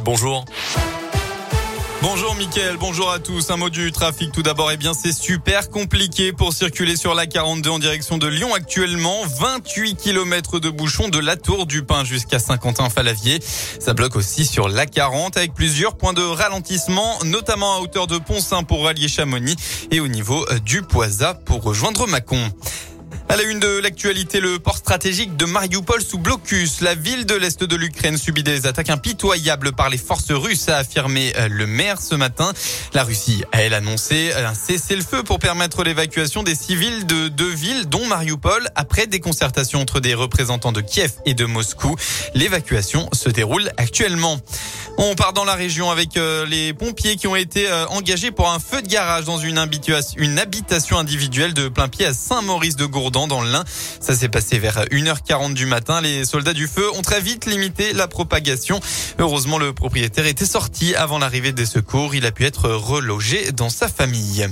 Bonjour. Bonjour Mickaël, bonjour à tous. Un mot du trafic tout d'abord. Eh bien, c'est super compliqué pour circuler sur la 42 en direction de Lyon actuellement. 28 km de bouchons de la Tour du Pin jusqu'à Saint-Quentin-Falavier. Ça bloque aussi sur la 40 avec plusieurs points de ralentissement, notamment à hauteur de Pont-Saint pour rallier Chamonix et au niveau du Poisa pour rejoindre Mâcon. À la une de l'actualité, le port stratégique de Mariupol sous blocus. La ville de l'Est de l'Ukraine subit des attaques impitoyables par les forces russes, a affirmé euh, le maire ce matin. La Russie a, elle, annoncé un cessez-le-feu pour permettre l'évacuation des civils de deux villes, dont Mariupol, après des concertations entre des représentants de Kiev et de Moscou. L'évacuation se déroule actuellement. On part dans la région avec euh, les pompiers qui ont été euh, engagés pour un feu de garage dans une habitation individuelle de plein pied à Saint-Maurice dans le Lin. Ça s'est passé vers 1h40 du matin. Les soldats du feu ont très vite limité la propagation. Heureusement, le propriétaire était sorti avant l'arrivée des secours. Il a pu être relogé dans sa famille.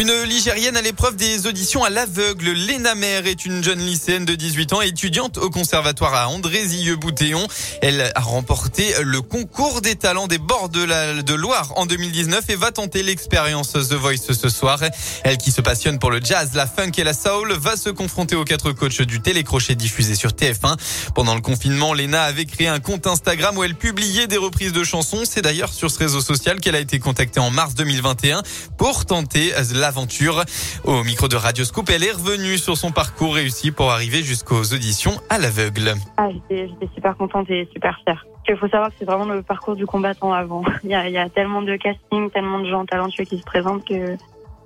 Une Ligérienne à l'épreuve des auditions à l'aveugle. Léna Mère est une jeune lycéenne de 18 ans, étudiante au conservatoire à Andrézieux-Boutéon. Elle a remporté le concours des talents des bords de la Loire en 2019 et va tenter l'expérience The Voice ce soir. Elle qui se passionne pour le jazz, la funk et la soul va se confronter aux quatre coachs du télécrochet diffusé sur TF1. Pendant le confinement, Léna avait créé un compte Instagram où elle publiait des reprises de chansons. C'est d'ailleurs sur ce réseau social qu'elle a été contactée en mars 2021 pour tenter la aventure. Au micro de Radio Scoop, elle est revenue sur son parcours réussi pour arriver jusqu'aux auditions à l'aveugle. Ah, j'étais super contente et super fière. Il faut savoir que c'est vraiment le parcours du combattant avant. Il y, a, tellement de castings, tellement de gens talentueux qui se présentent que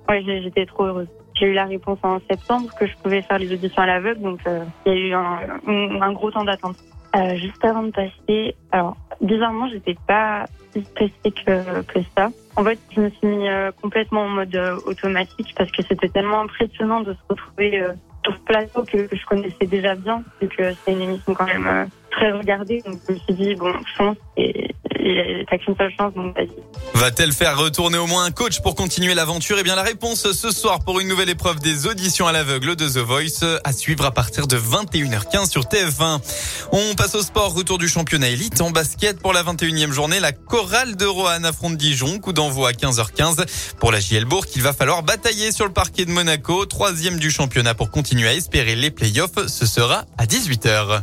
ouais, j'étais trop heureuse. J'ai eu la réponse en septembre que je pouvais faire les auditions à l'aveugle, donc euh, il y a eu un, un gros temps d'attente. Euh, juste avant de passer, alors bizarrement, j'étais pas si stressée que, que ça. En fait, je me suis mis euh, complètement en mode euh, automatique parce que c'était tellement impressionnant de se retrouver euh, sur ce plateau que, je connaissais déjà bien, vu que c'est une émission quand même très regardée. Donc je me suis dit, bon, chance et t'as qu'une seule chance, donc vas-y. Va-t-elle faire retourner au moins un coach pour continuer l'aventure? Eh bien, la réponse ce soir pour une nouvelle épreuve des auditions à l'aveugle de The Voice à suivre à partir de 21h15 sur TF1. On passe au sport, retour du championnat élite en basket pour la 21e journée. La chorale de Roanne affronte Dijon, coup d'envoi à 15h15. Pour la JL Bourg, il va falloir batailler sur le parquet de Monaco, troisième du championnat pour continuer à espérer les playoffs. Ce sera à 18h.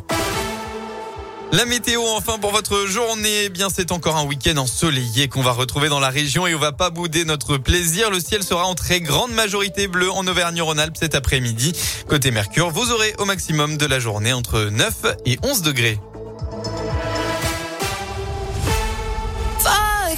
La météo enfin pour votre journée, eh bien c'est encore un week-end ensoleillé qu'on va retrouver dans la région et on va pas bouder notre plaisir. Le ciel sera en très grande majorité bleu en Auvergne-Rhône-Alpes cet après-midi. Côté Mercure, vous aurez au maximum de la journée entre 9 et 11 degrés.